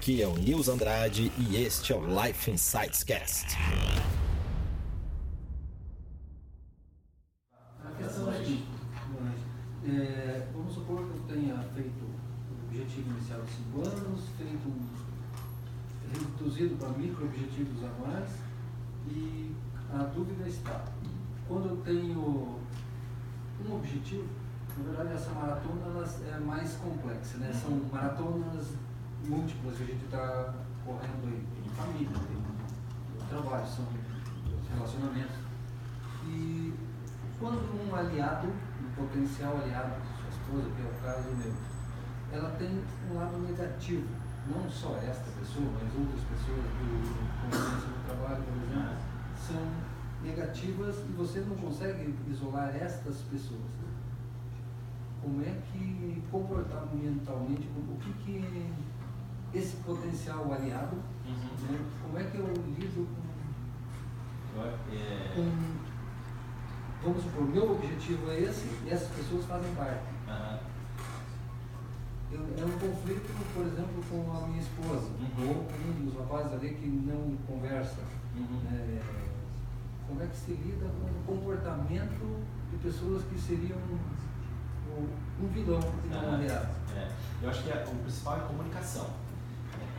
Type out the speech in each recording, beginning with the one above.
Aqui é o Nils Andrade e este é o Life Insights Cast. A questão é é, vamos supor que eu tenha feito o objetivo inicial de 5 anos, feito um, reduzido para micro objetivos a mais e a dúvida está, quando eu tenho um objetivo, na verdade essa maratona é mais complexa, né? são maratonas múltiplas a gente está correndo aí, em família, tem trabalho, são relacionamentos. E quando um aliado, um potencial aliado, sua esposa, que é o caso meu, ela tem um lado negativo, não só esta pessoa, mas outras pessoas do convivência do trabalho, por exemplo, são negativas e você não consegue isolar estas pessoas. Como é que comportamentalmente, o que, que esse potencial aliado, uhum. né? como é que eu lido com, é... com vamos supor, meu objetivo é esse e essas pessoas fazem parte. Uhum. Eu, é um conflito, por exemplo, com a minha esposa, uhum. ou com um dos rapazes ali que não conversa. Uhum. É, como é que se lida com o comportamento de pessoas que seriam um, um vilão e não um aliado? É. Eu acho que é, o principal é a comunicação.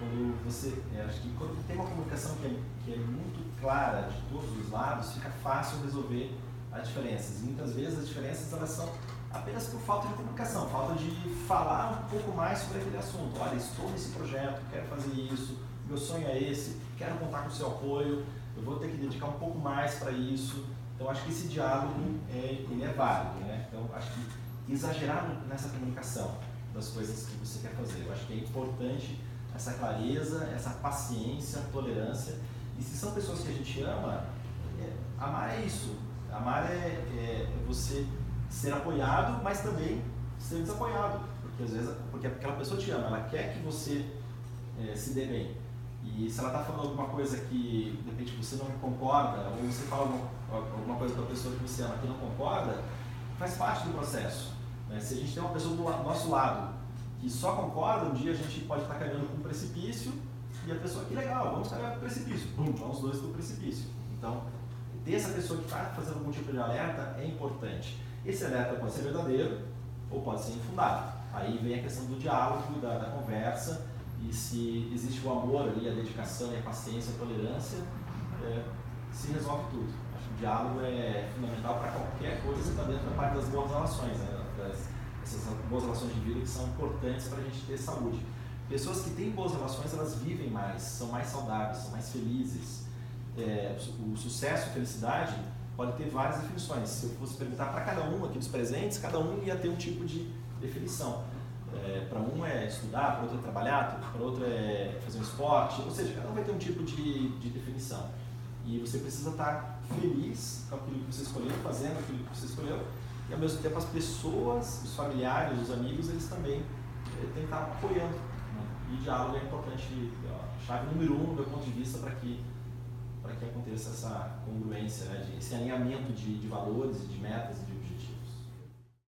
Quando você, é, acho que quando tem uma comunicação que é, que é muito clara de todos os lados, fica fácil resolver as diferenças. E muitas vezes as diferenças elas são apenas por falta de comunicação, falta de falar um pouco mais sobre aquele assunto. Olha, estou nesse projeto, quero fazer isso, meu sonho é esse, quero contar com o seu apoio, eu vou ter que dedicar um pouco mais para isso. Então acho que esse diálogo é, ele é válido, né? Então acho que exagerar nessa comunicação das coisas que você quer fazer, eu acho que é importante essa clareza, essa paciência, tolerância. E se são pessoas que a gente ama, é, amar é isso Amar é, é, você ser apoiado, mas também ser desapoiado. Porque às vezes porque aquela pessoa te ama, ela quer que você é, se dê bem. E se ela está falando alguma coisa que de repente você não concorda, ou você fala alguma, alguma coisa para a pessoa que você ama que não concorda, faz parte do processo. Né? Se a gente tem uma pessoa do nosso lado que só concorda, um dia a gente pode estar caindo com um precipício e a pessoa, que legal, vamos cair para o precipício. Pum, vamos dois para o precipício. Então, ter essa pessoa que está fazendo algum tipo de alerta é importante. Esse alerta pode ser verdadeiro ou pode ser infundado. Aí vem a questão do diálogo, da, da conversa, e se existe o amor ali, a dedicação, a paciência, a tolerância, é, se resolve tudo. Acho que o diálogo é fundamental para qualquer coisa que está dentro da parte das boas relações, né? das, essas boas relações de vida que são importantes para a gente ter saúde. Pessoas que têm boas relações, elas vivem mais, são mais saudáveis, são mais felizes, é, o sucesso e felicidade pode ter várias definições. Se eu fosse perguntar para cada um aqui dos presentes, cada um ia ter um tipo de definição. É, para um é estudar, para outro é trabalhar, para outro é fazer um esporte, ou seja, cada um vai ter um tipo de, de definição. E você precisa estar feliz com aquilo que você escolheu, fazendo aquilo que você escolheu, e ao mesmo tempo as pessoas, os familiares, os amigos, eles também é, têm que estar apoiando. Né? E diálogo é importante, a chave número um do meu ponto de vista para que que aconteça essa congruência, né, de, esse alinhamento de, de valores, de metas, de